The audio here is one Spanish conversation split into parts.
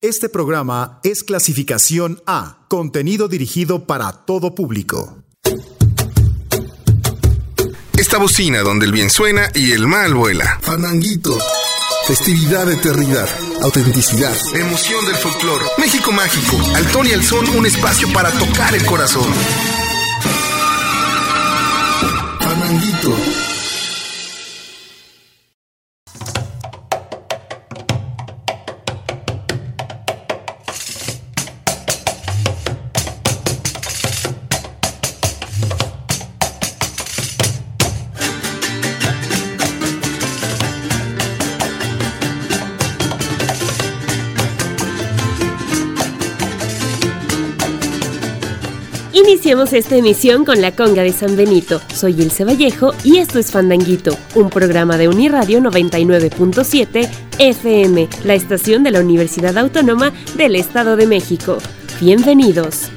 Este programa es clasificación A, contenido dirigido para todo público. Esta bocina donde el bien suena y el mal vuela. Fandanguito. Festividad, eternidad, autenticidad, emoción del folclore, México mágico, Altón y al Son, un espacio para tocar el corazón. Fandanguito. Iniciamos esta emisión con la conga de San Benito. Soy Ilse Vallejo y esto es Fandanguito, un programa de Uniradio 99.7 FM, la estación de la Universidad Autónoma del Estado de México. Bienvenidos.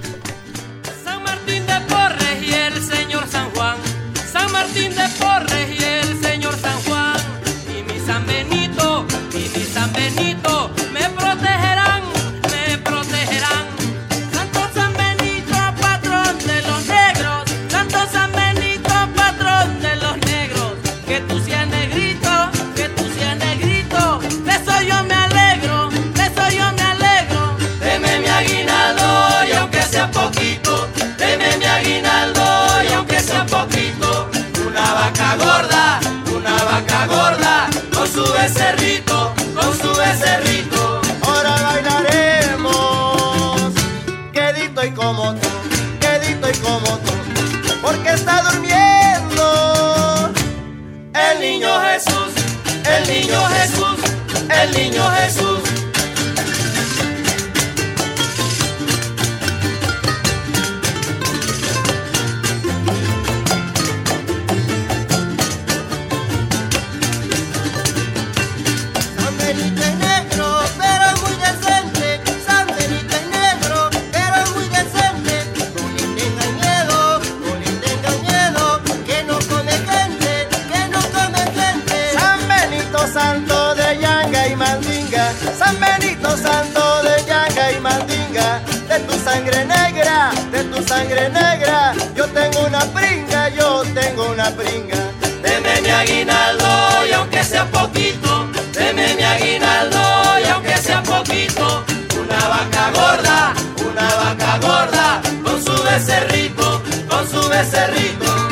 niño Jesús, el niño Jesús. una. Deme mi aguinaldo y aunque sea poquito, deme mi aguinaldo y aunque sea poquito, una vaca gorda, una vaca gorda, con su becerrito, con su becerrito.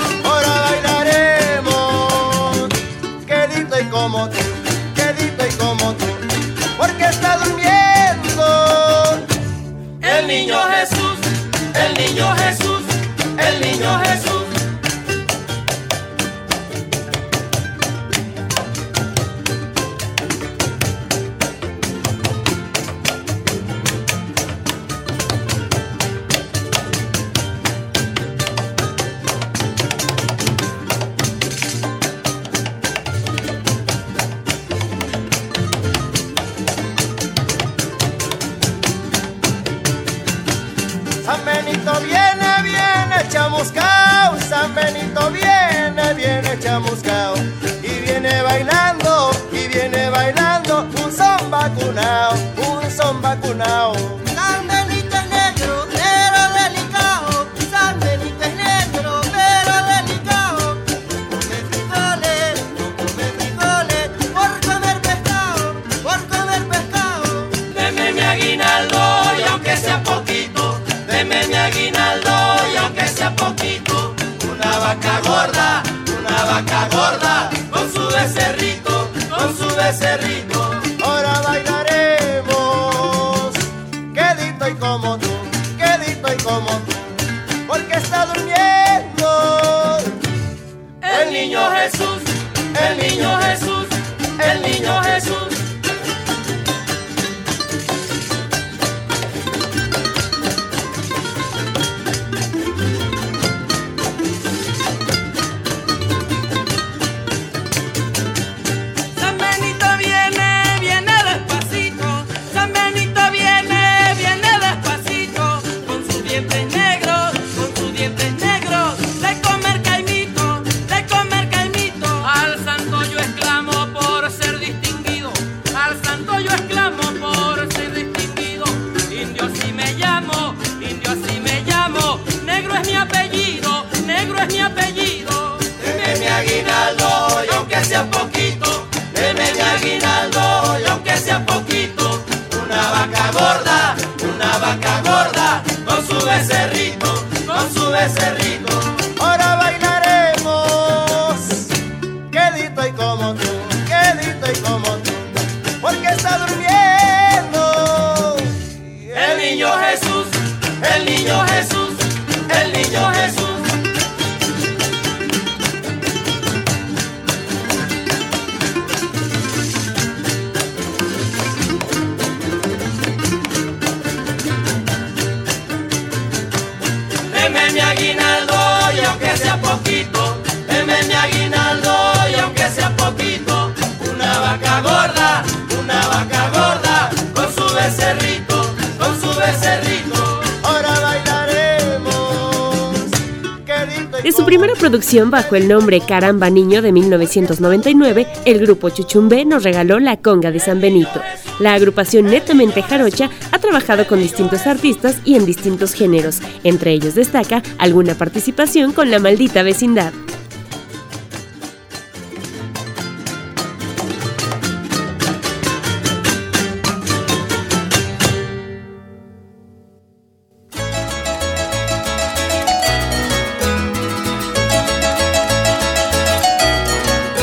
Bajo el nombre Caramba Niño de 1999, el grupo Chuchumbé nos regaló La Conga de San Benito. La agrupación netamente jarocha ha trabajado con distintos artistas y en distintos géneros. Entre ellos destaca alguna participación con La Maldita Vecindad.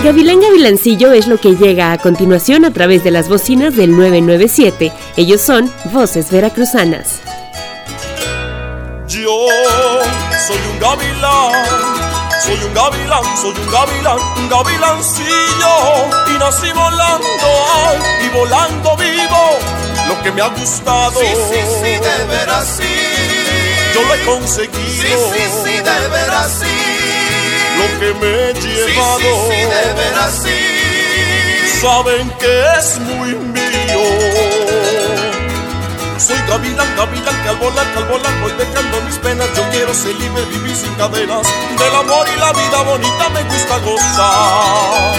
Gavilán Gavilancillo es lo que llega a continuación a través de las bocinas del 997. Ellos son Voces Veracruzanas. Yo soy un gavilán, soy un gavilán, soy un gavilán, un gavilancillo y nací volando ay, y volando vivo. Lo que me ha gustado, Sí, sí, sí, de veras sí. yo lo he conseguido. Sí, sí, sí, de veras sí. Lo que me he Sí, llevado, sí, sí, de veras sí. saben que es muy mío. Soy gavilán, gavilán, que al volar, que al volar voy dejando mis penas. Yo quiero ser libre, vivir sin cadenas. Del amor y la vida bonita me gusta gozar.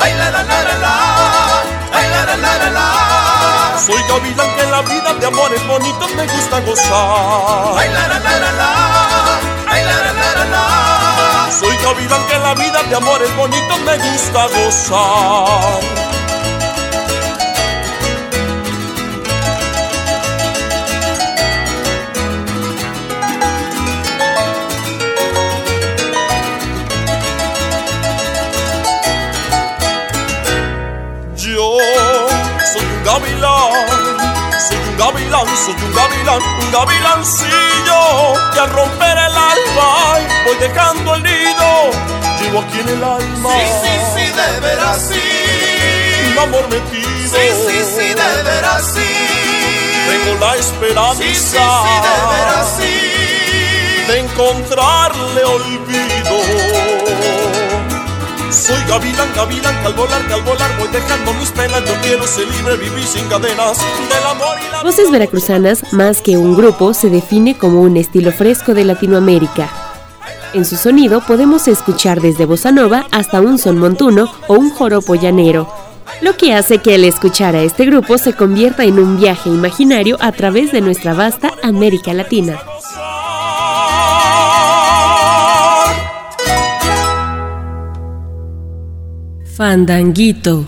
Ay, la, la, la, la, la. Ay, la, la, la, la, la. Soy gavilán que en la vida de amores bonitos me gusta gozar. Ay, la, la, la, la, la. Ay, la, la, la, la, la. Soy gavilán que en la vida de amores bonitos me gusta gozar. Yo soy un gavilán, gavilán, soy un gavilán, un gavilancillo que al romper el alba voy dejando el nido. Llevo aquí en el alma Sí, sí, sí, de veras sí. un amor metido. Sí, sí, sí, de veras sí. Tengo la esperanza Sí, sí, sí, de veras sí. de encontrarle olvido. Soy gavilán, gavilán, al volar, al volar voy dejando mis penas. Yo quiero ser libre, vivir sin cadenas del amor y la Voces Veracruzanas, más que un grupo, se define como un estilo fresco de Latinoamérica. En su sonido podemos escuchar desde bossa nova hasta un son montuno o un joropo llanero, lo que hace que el escuchar a este grupo se convierta en un viaje imaginario a través de nuestra vasta América Latina. Fandanguito.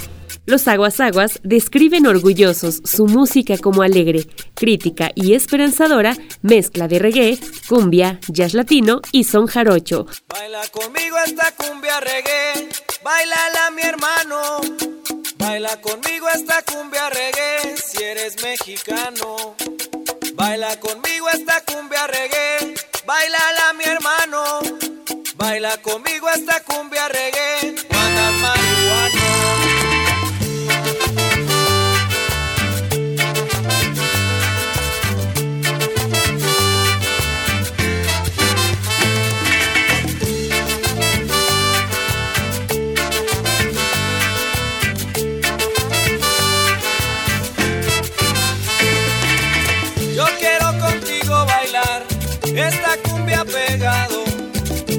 Los aguas aguas describen orgullosos su música como alegre, crítica y esperanzadora, mezcla de reggae, cumbia, jazz latino y son jarocho. Baila conmigo esta cumbia reggae, bailala mi hermano. Baila conmigo esta cumbia reggae, si eres mexicano. Baila conmigo esta cumbia reggae, bailala mi hermano. Baila conmigo esta cumbia reggae, marihuana.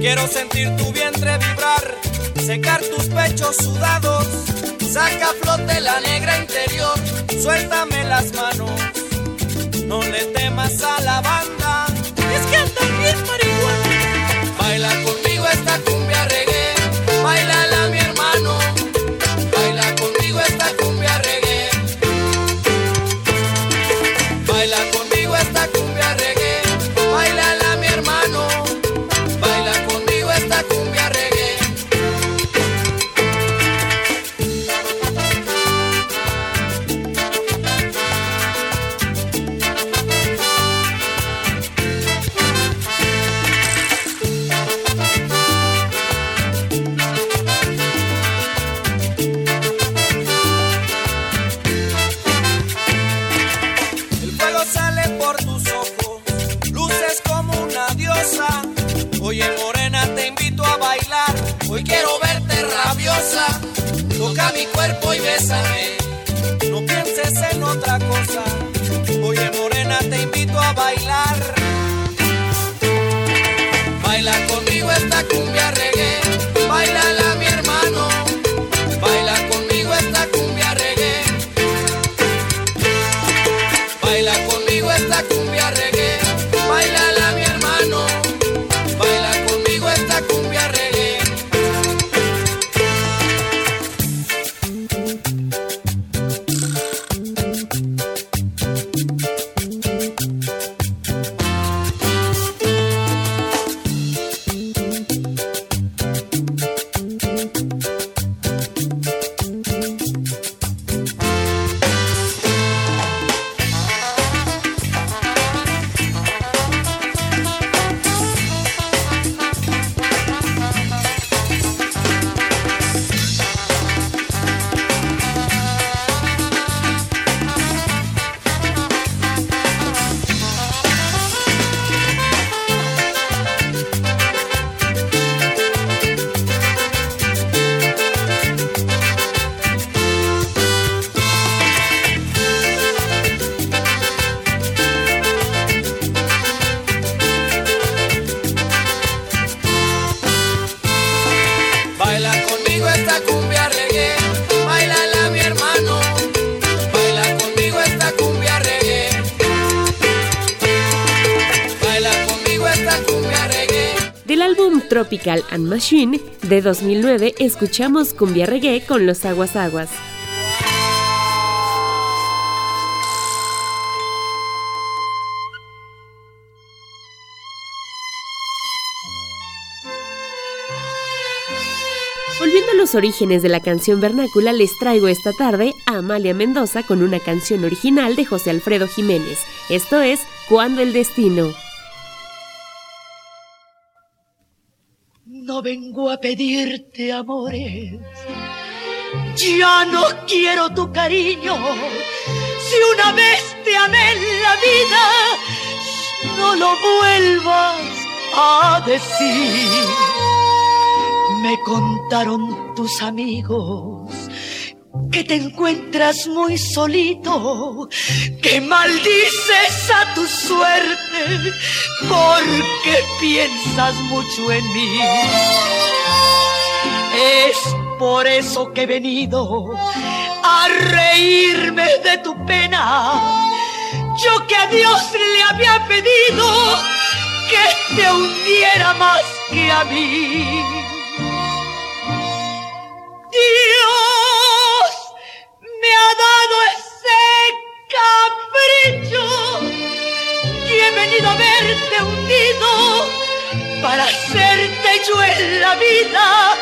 Quiero sentir tu vientre vibrar, secar tus pechos sudados. Saca a flote la negra interior, suéltame las manos. No le temas a la banda, es que andan bien marihuana. Baila conmigo esta cumbia invito a bailar. Machine de 2009 escuchamos cumbia reggae con los aguas aguas. Volviendo a los orígenes de la canción vernácula, les traigo esta tarde a Amalia Mendoza con una canción original de José Alfredo Jiménez. Esto es Cuando el Destino. No vengo a pedirte amores, ya no quiero tu cariño. Si una vez te amé en la vida, no lo vuelvas a decir. Me contaron tus amigos que te encuentras muy solito, que maldices a tu suerte porque piensas mucho en mí. Es por eso que he venido a reírme de tu pena. Yo que a Dios le había pedido que te hundiera más que a mí. Dado ese capricho y he venido a verte hundido para hacerte yo en la vida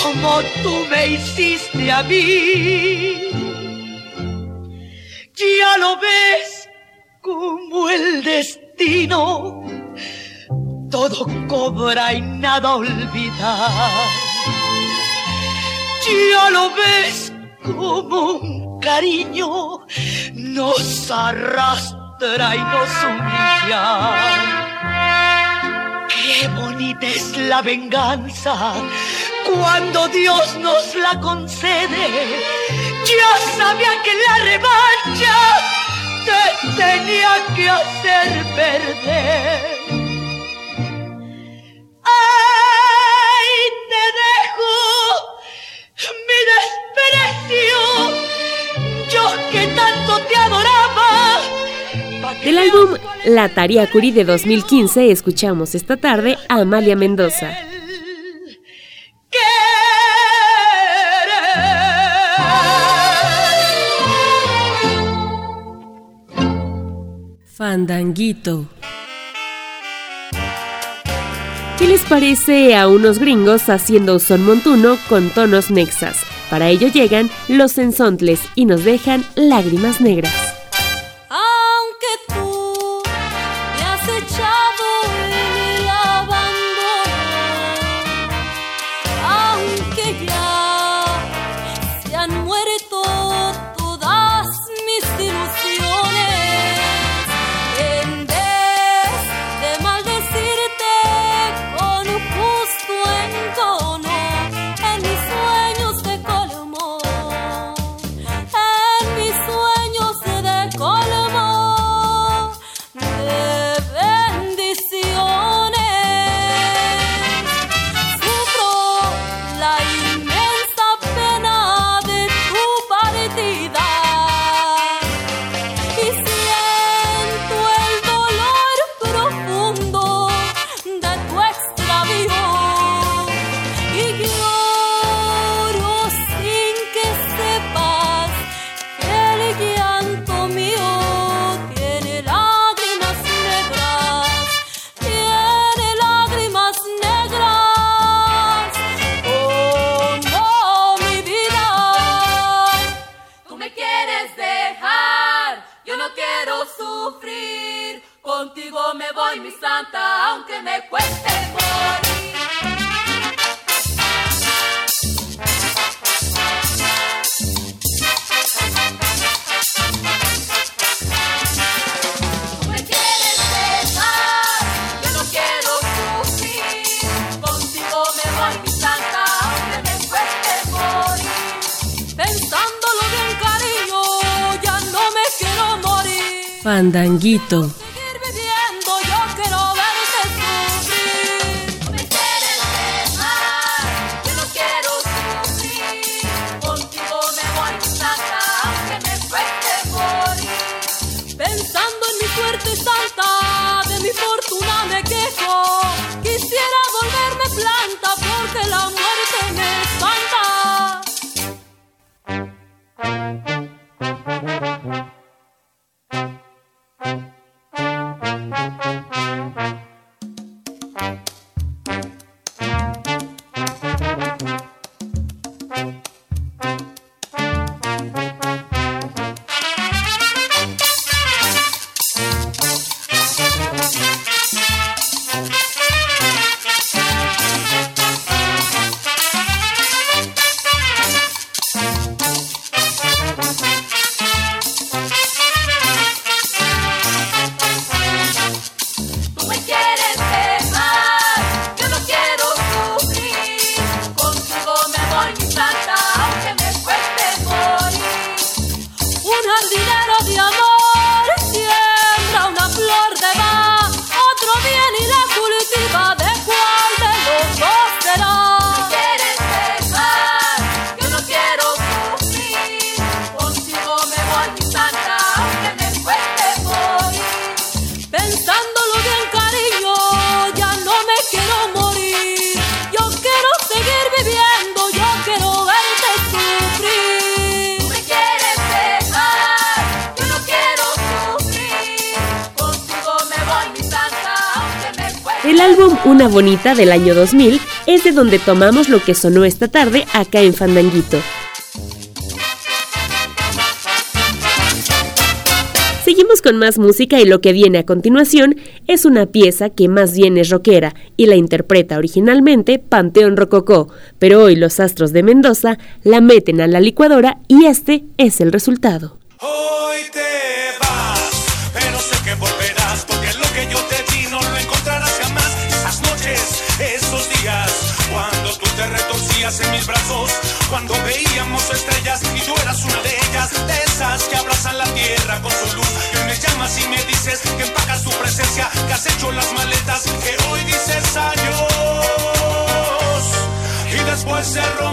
como tú me hiciste a mí. Ya lo ves como el destino todo cobra y nada olvidar. Ya lo ves como un cariño nos arrastra y nos humilla. Qué bonita es la venganza cuando Dios nos la concede. Ya sabía que la revancha te tenía que hacer perder. Del álbum La Tarea Curie de 2015 escuchamos esta tarde a Amalia Mendoza. Fandanguito. ¿Qué les parece a unos gringos haciendo son montuno con tonos nexas? Para ello llegan los ensontles y nos dejan lágrimas negras. Carlitos. del año 2000 es de donde tomamos lo que sonó esta tarde acá en Fandanguito. Seguimos con más música y lo que viene a continuación es una pieza que más bien es rockera y la interpreta originalmente Panteón Rococó, pero hoy los Astros de Mendoza la meten a la licuadora y este es el resultado. cuando veíamos estrellas y tú eras una de ellas, de esas que abrazan la tierra con su luz. Y me llamas y me dices que empacas tu presencia, que has hecho las maletas, que hoy dices adiós y después cerró.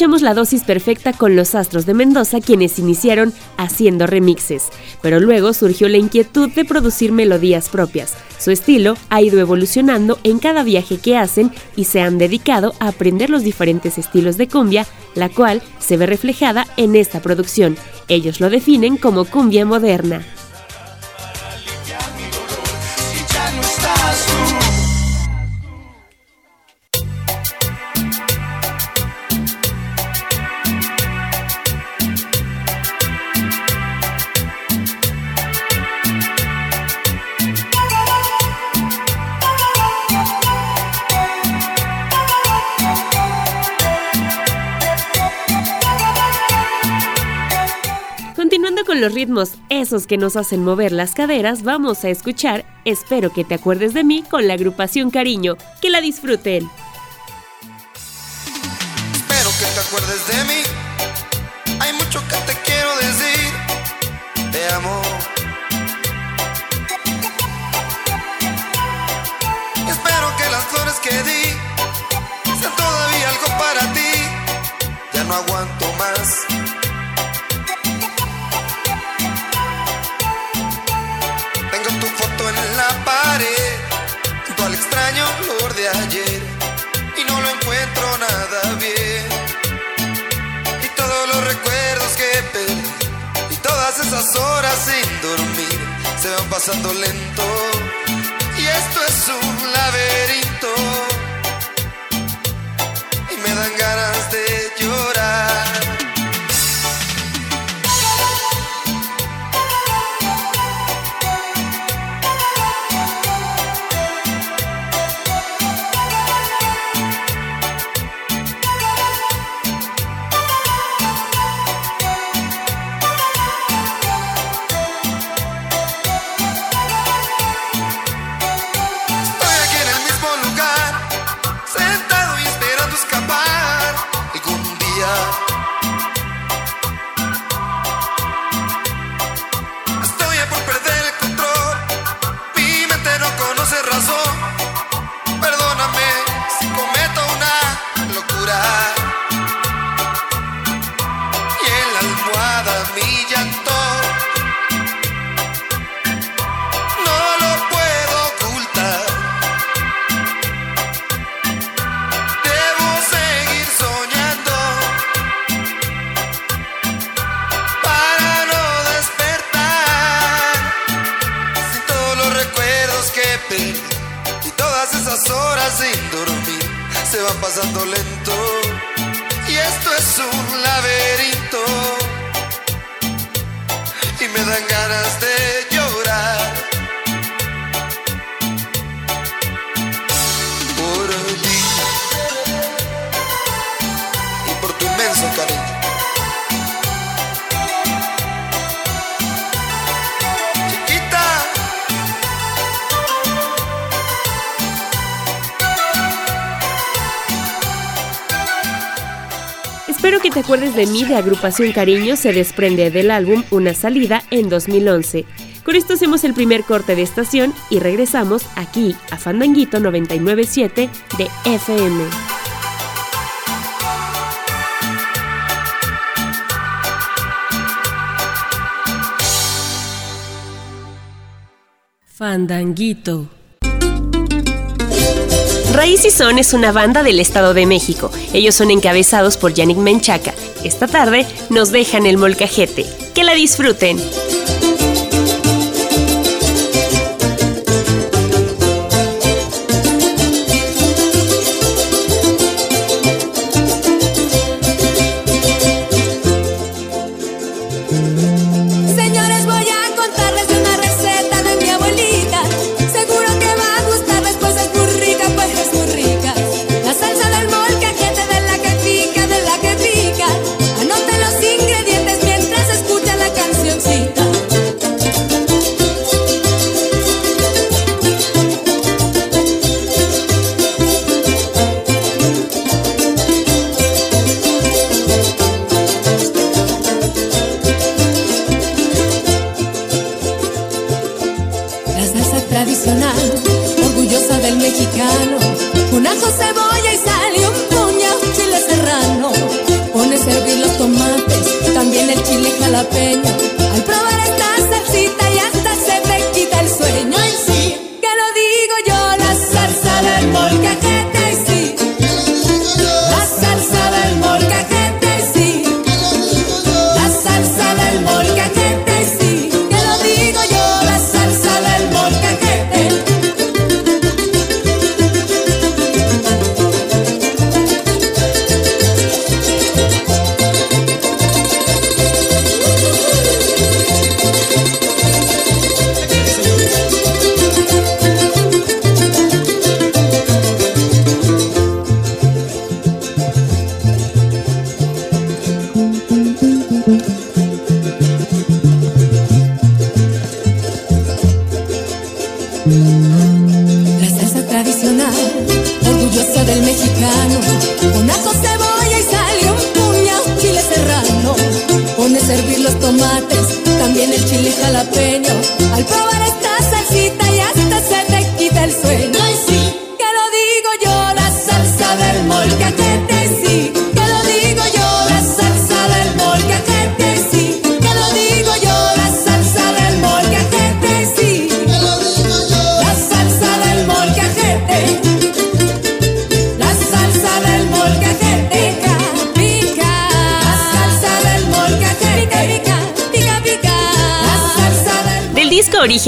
Escuchamos la dosis perfecta con los Astros de Mendoza, quienes iniciaron haciendo remixes, pero luego surgió la inquietud de producir melodías propias. Su estilo ha ido evolucionando en cada viaje que hacen y se han dedicado a aprender los diferentes estilos de cumbia, la cual se ve reflejada en esta producción. Ellos lo definen como cumbia moderna. Con los ritmos, esos que nos hacen mover las caderas, vamos a escuchar Espero que te acuerdes de mí con la agrupación Cariño. Que la disfruten. Espero que te acuerdes de mí. Hay mucho que te quiero decir. Esas horas sin dormir, se van pasando lento, y esto es un laberinto, y me dan ganas de De mí de Agrupación Cariño se desprende del álbum Una salida en 2011. Con esto hacemos el primer corte de estación y regresamos aquí a Fandanguito 997 de FM. Fandanguito. Raíz y Son es una banda del Estado de México. Ellos son encabezados por Yannick Menchaca. Esta tarde nos dejan el molcajete. Que la disfruten.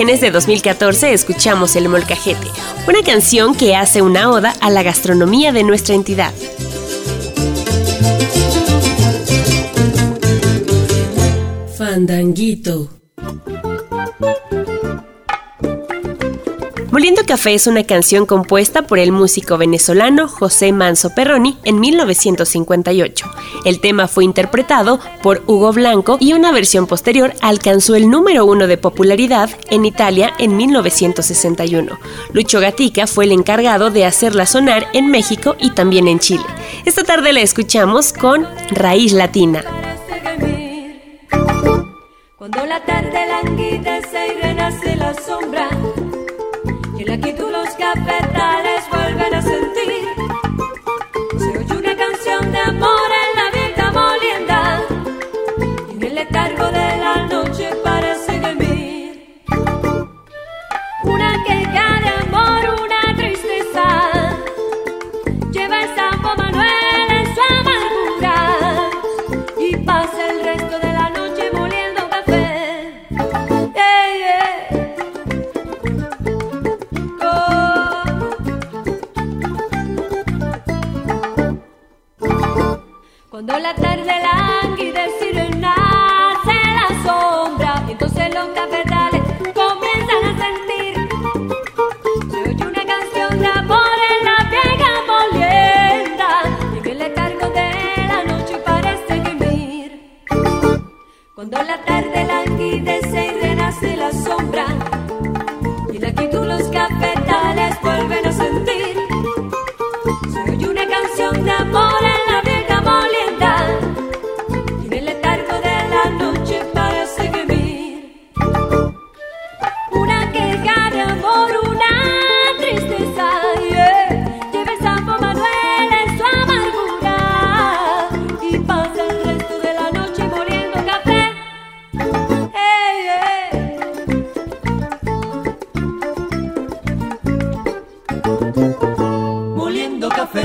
Orígenes de 2014 escuchamos El Molcajete, una canción que hace una oda a la gastronomía de nuestra entidad. Fandanguito. Moliendo Café es una canción compuesta por el músico venezolano José Manso Perroni en 1958 el tema fue interpretado por Hugo Blanco y una versión posterior alcanzó el número uno de popularidad en Italia en 1961. Lucho Gatica fue el encargado de hacerla sonar en México y también en Chile. Esta tarde la escuchamos con Raíz Latina. Moliendo café.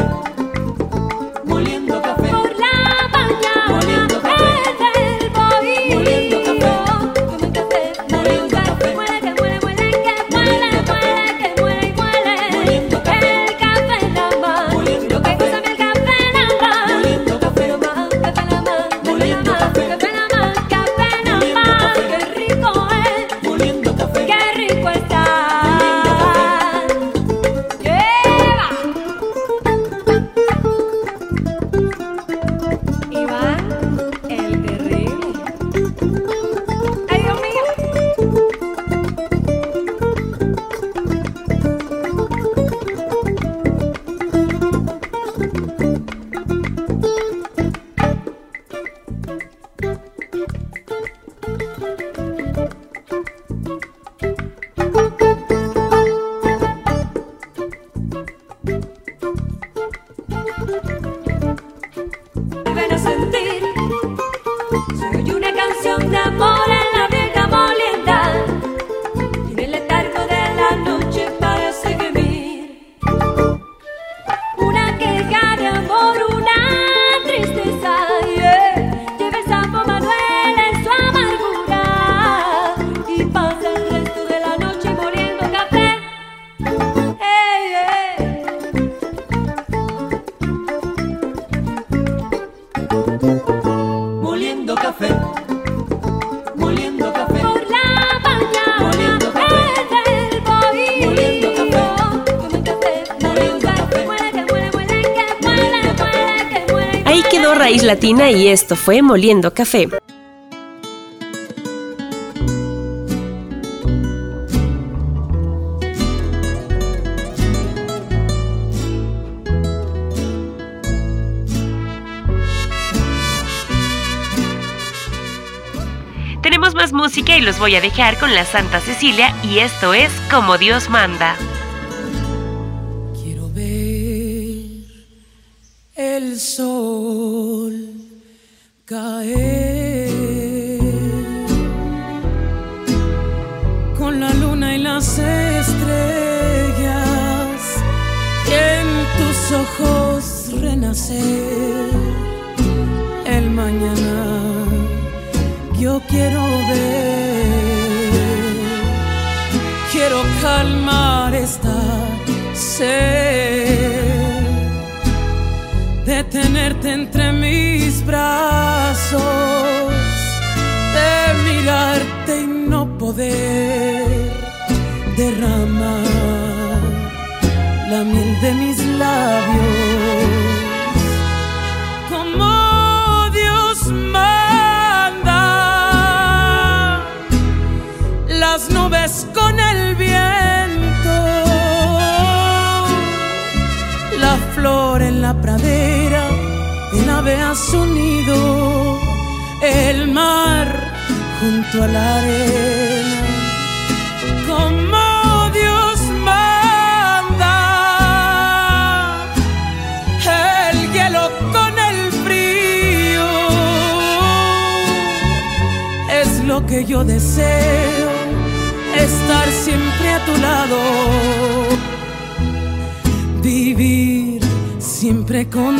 Raíz Latina y esto fue Moliendo Café. Tenemos más música y los voy a dejar con la Santa Cecilia y esto es Como Dios manda. Sed de tenerte entre mis brazos, de mirarte y no poder derramar la miel de mis labios. En la pradera, el ave a su nido, el mar junto a la arena. Como Dios manda el hielo con el frío, es lo que yo deseo, estar siempre a tu lado vivir siempre contigo.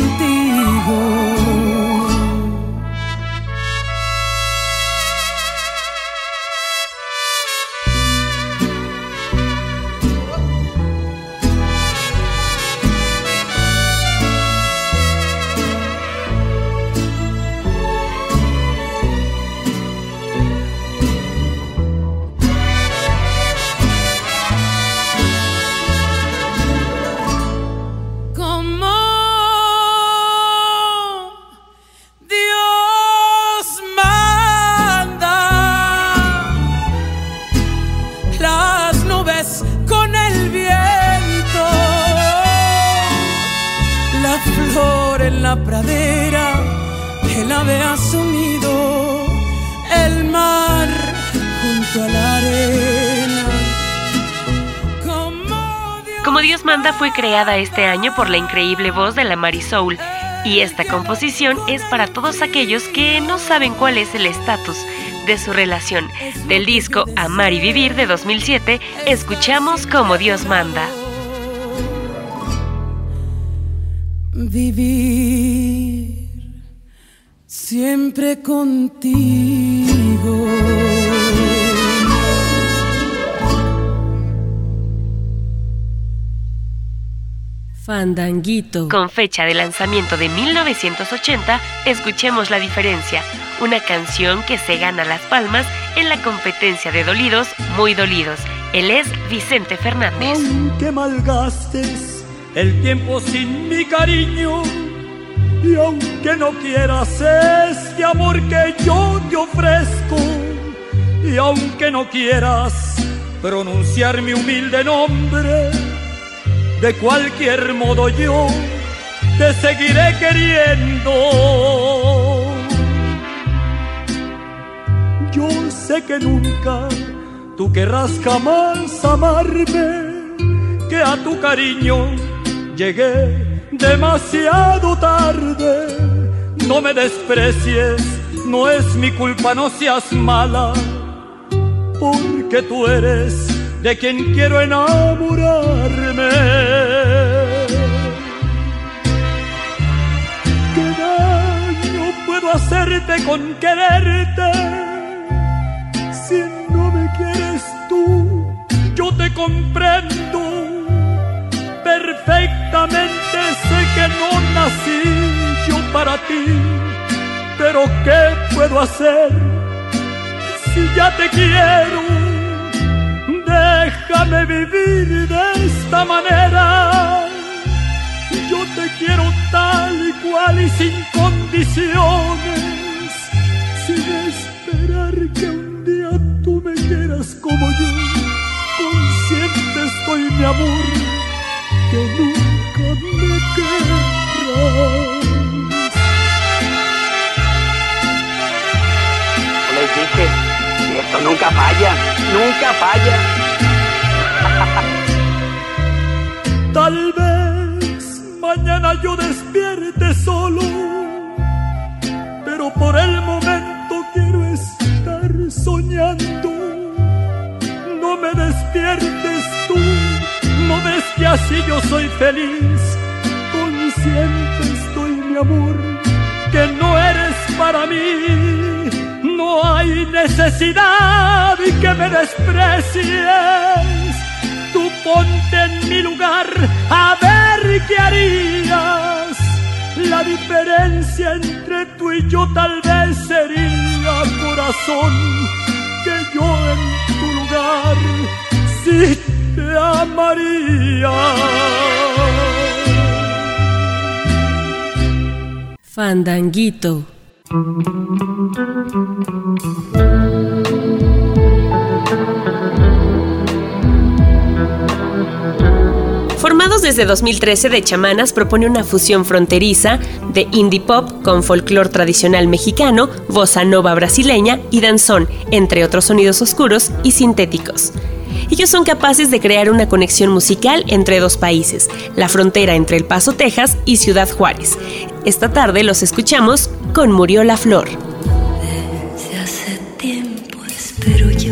Creada este año por la increíble voz de la Marisoul y esta composición es para todos aquellos que no saben cuál es el estatus de su relación. Del disco Amar y Vivir de 2007, escuchamos Como Dios manda. Vivir siempre contigo. Fandanguito. Con fecha de lanzamiento de 1980, escuchemos La Diferencia, una canción que se gana las palmas en la competencia de dolidos muy dolidos. Él es Vicente Fernández. Aunque malgastes el tiempo sin mi cariño y aunque no quieras este amor que yo te ofrezco y aunque no quieras pronunciar mi humilde nombre, de cualquier modo yo te seguiré queriendo. Yo sé que nunca tú querrás jamás amarme, que a tu cariño llegué demasiado tarde. No me desprecies, no es mi culpa, no seas mala, porque tú eres de quien quiero enamorarme. ¿Qué daño puedo hacerte con quererte? Si no me quieres tú, yo te comprendo. Perfectamente sé que no nací yo para ti, pero ¿qué puedo hacer si ya te quiero? Déjame vivir de esta manera. Yo te quiero tal y cual y sin condiciones, sin esperar que un día tú me quieras como yo. Consciente estoy, mi amor, que nunca me querrás. Dije Eso nunca falla, nunca falla. Tal vez mañana yo despierte solo, pero por el momento quiero estar soñando. No me despiertes tú, no ves que así yo soy feliz. Consciente estoy, mi amor, que no eres para mí. No hay necesidad que me desprecies. Tú ponte en mi lugar a ver qué harías. La diferencia entre tú y yo tal vez sería, corazón, que yo en tu lugar sí te amaría. Fandanguito. Formados desde 2013 de chamanas propone una fusión fronteriza de indie pop con folclore tradicional mexicano, bossa nova brasileña y danzón, entre otros sonidos oscuros y sintéticos. Ellos son capaces de crear una conexión musical entre dos países, la frontera entre El Paso, Texas y Ciudad Juárez. Esta tarde los escuchamos con Murió la Flor. Desde hace tiempo espero yo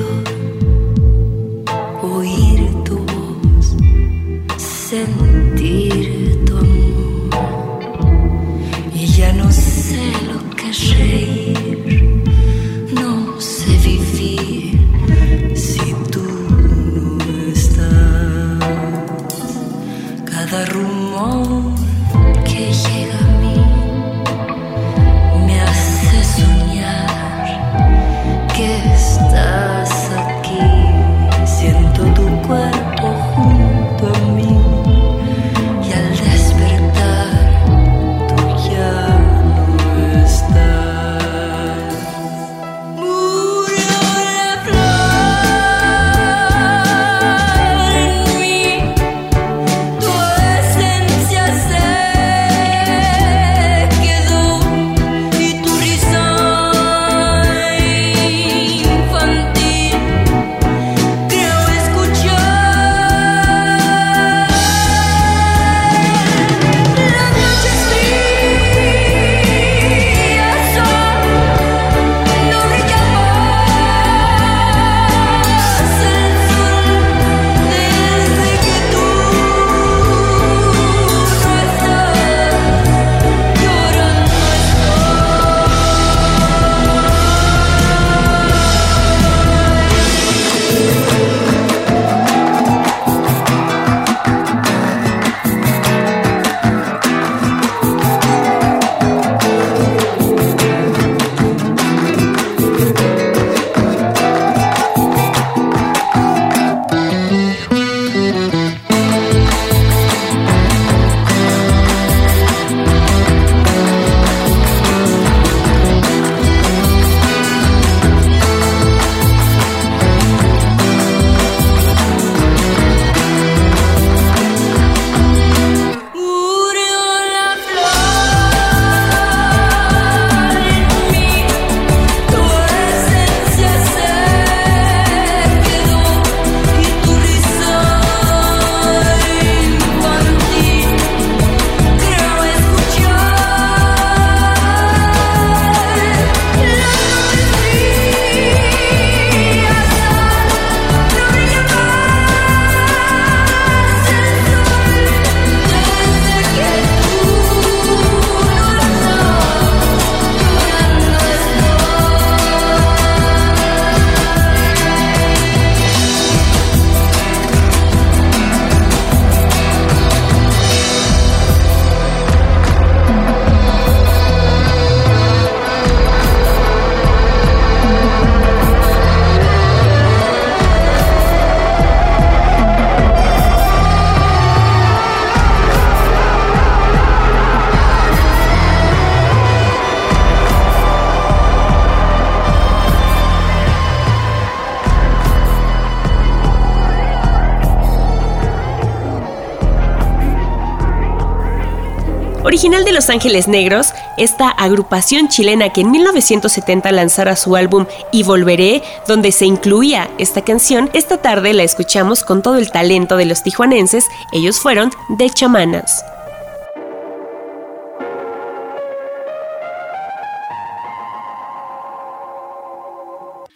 Original de Los Ángeles Negros, esta agrupación chilena que en 1970 lanzara su álbum Y Volveré, donde se incluía esta canción, esta tarde la escuchamos con todo el talento de los tijuanenses, ellos fueron The Chamanas.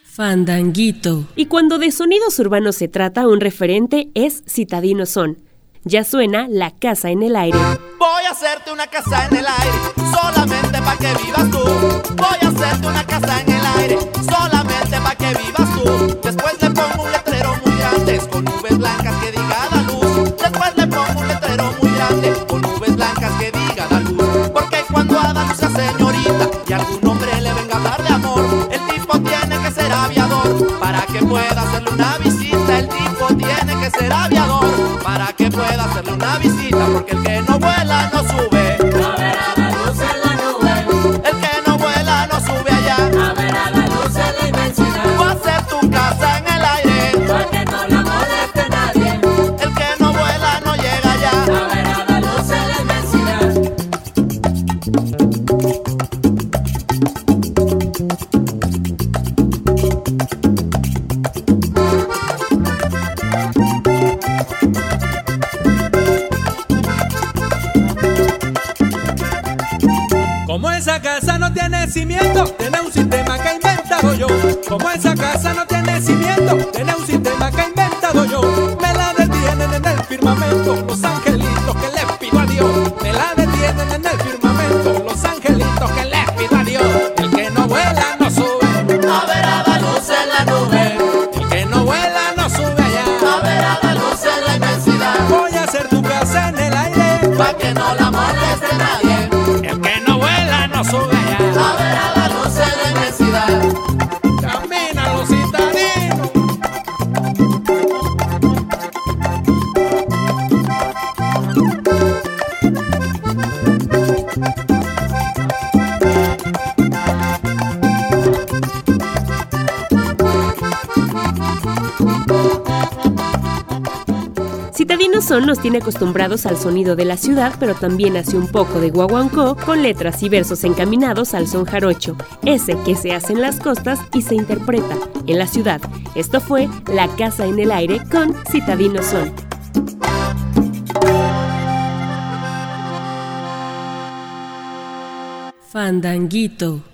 Fandanguito. Y cuando de sonidos urbanos se trata, un referente es Citadino Son. Ya suena La Casa en el Aire. Voy a hacerte una casa en el aire, solamente para que vivas tú. Voy a hacerte una casa en el aire, solamente para que vivas tú. Después le pongo un letrero muy grande con nubes blancas que diga la luz. Después le pongo un letrero muy grande con nubes blancas que diga la luz. Porque cuando a la luz señorita y algún hombre le venga a hablar de amor, el tipo tiene que ser aviador para que pueda hacerle una visita. El tipo hacerle una visita. Porque el que no vuela no sube. Son nos tiene acostumbrados al sonido de la ciudad, pero también hace un poco de guaguancó con letras y versos encaminados al son jarocho, ese que se hace en las costas y se interpreta en la ciudad. Esto fue La Casa en el Aire con Citadinos Son. Fandanguito.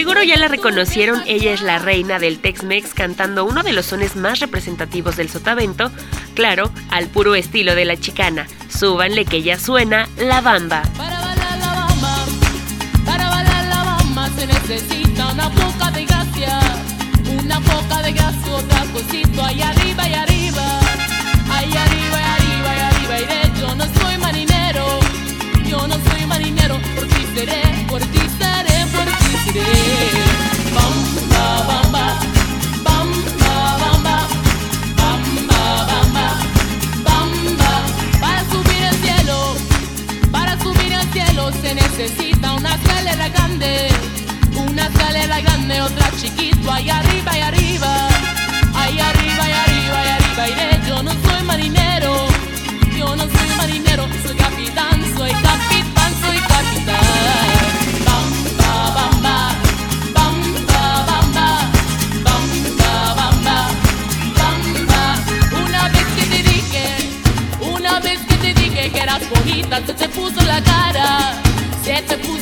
Seguro ya la reconocieron, ella es la reina del Tex-Mex cantando uno de los sones más representativos del sotavento, claro, al puro estilo de la chicana. Súbanle que ya suena La Bamba. Para bailar la bamba se necesita una poca de gracia, una poca de gracia, otra cosito ahí arriba y arriba, ahí arriba y arriba y arriba y de yo no soy marinero, yo no soy marinero, por ti seré, por ti seré, chiquito, ahí arriba y arriba, ahí arriba y arriba y arriba iré. Yo no soy marinero, yo no soy marinero, soy capitán, soy capitán, soy capitán. Bonita, se te puso la cara, se te puso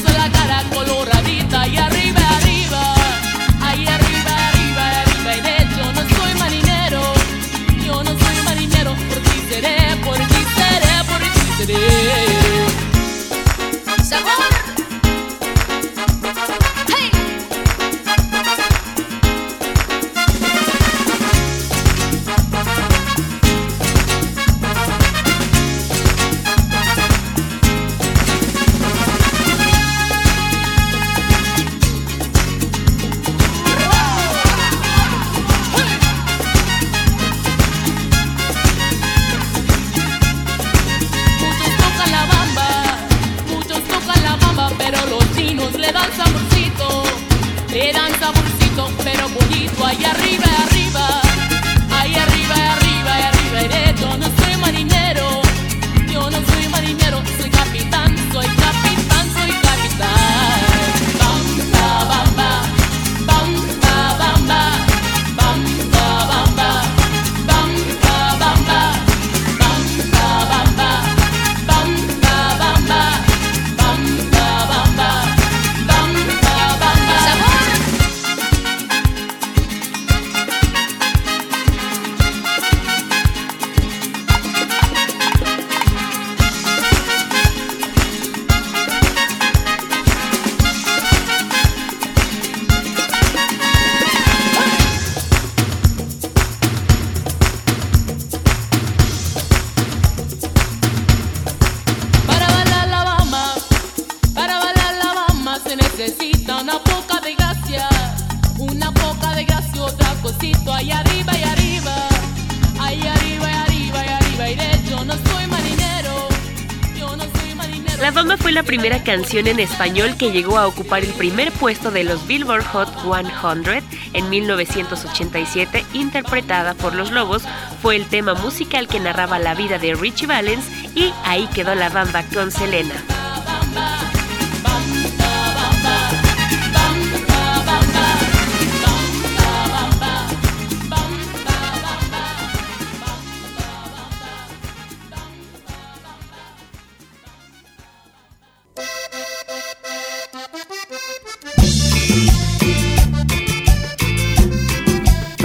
La Bamba fue la primera canción en español que llegó a ocupar el primer puesto de los Billboard Hot 100 en 1987, interpretada por Los Lobos. Fue el tema musical que narraba la vida de Richie Valens y ahí quedó la Bamba con Selena.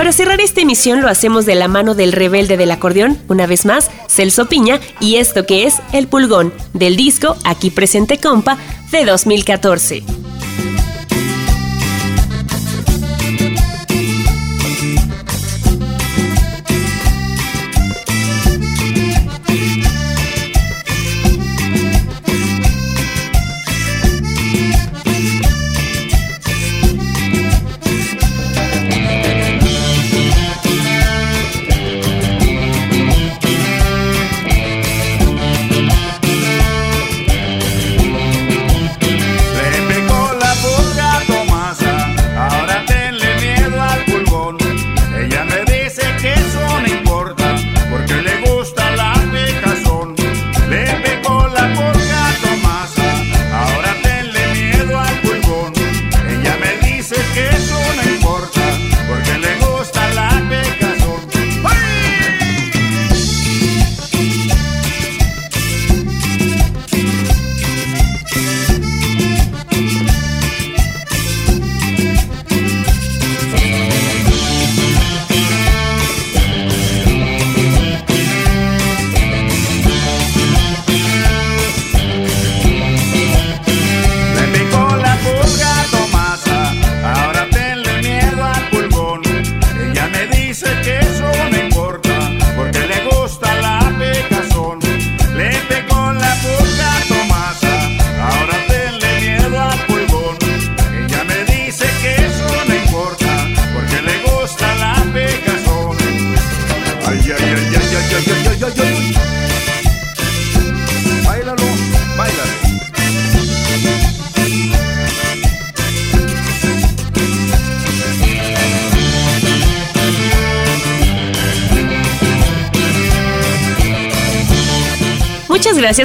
Para cerrar esta emisión lo hacemos de la mano del rebelde del acordeón, una vez más, Celso Piña, y esto que es El Pulgón, del disco Aquí Presente Compa de 2014.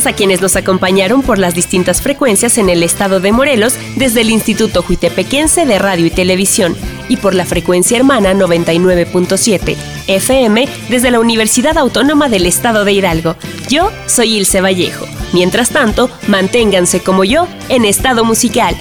A quienes nos acompañaron por las distintas frecuencias en el estado de Morelos desde el Instituto Juitepequense de Radio y Televisión y por la frecuencia hermana 99.7 FM desde la Universidad Autónoma del Estado de Hidalgo. Yo soy Ilse Vallejo. Mientras tanto, manténganse como yo en estado musical.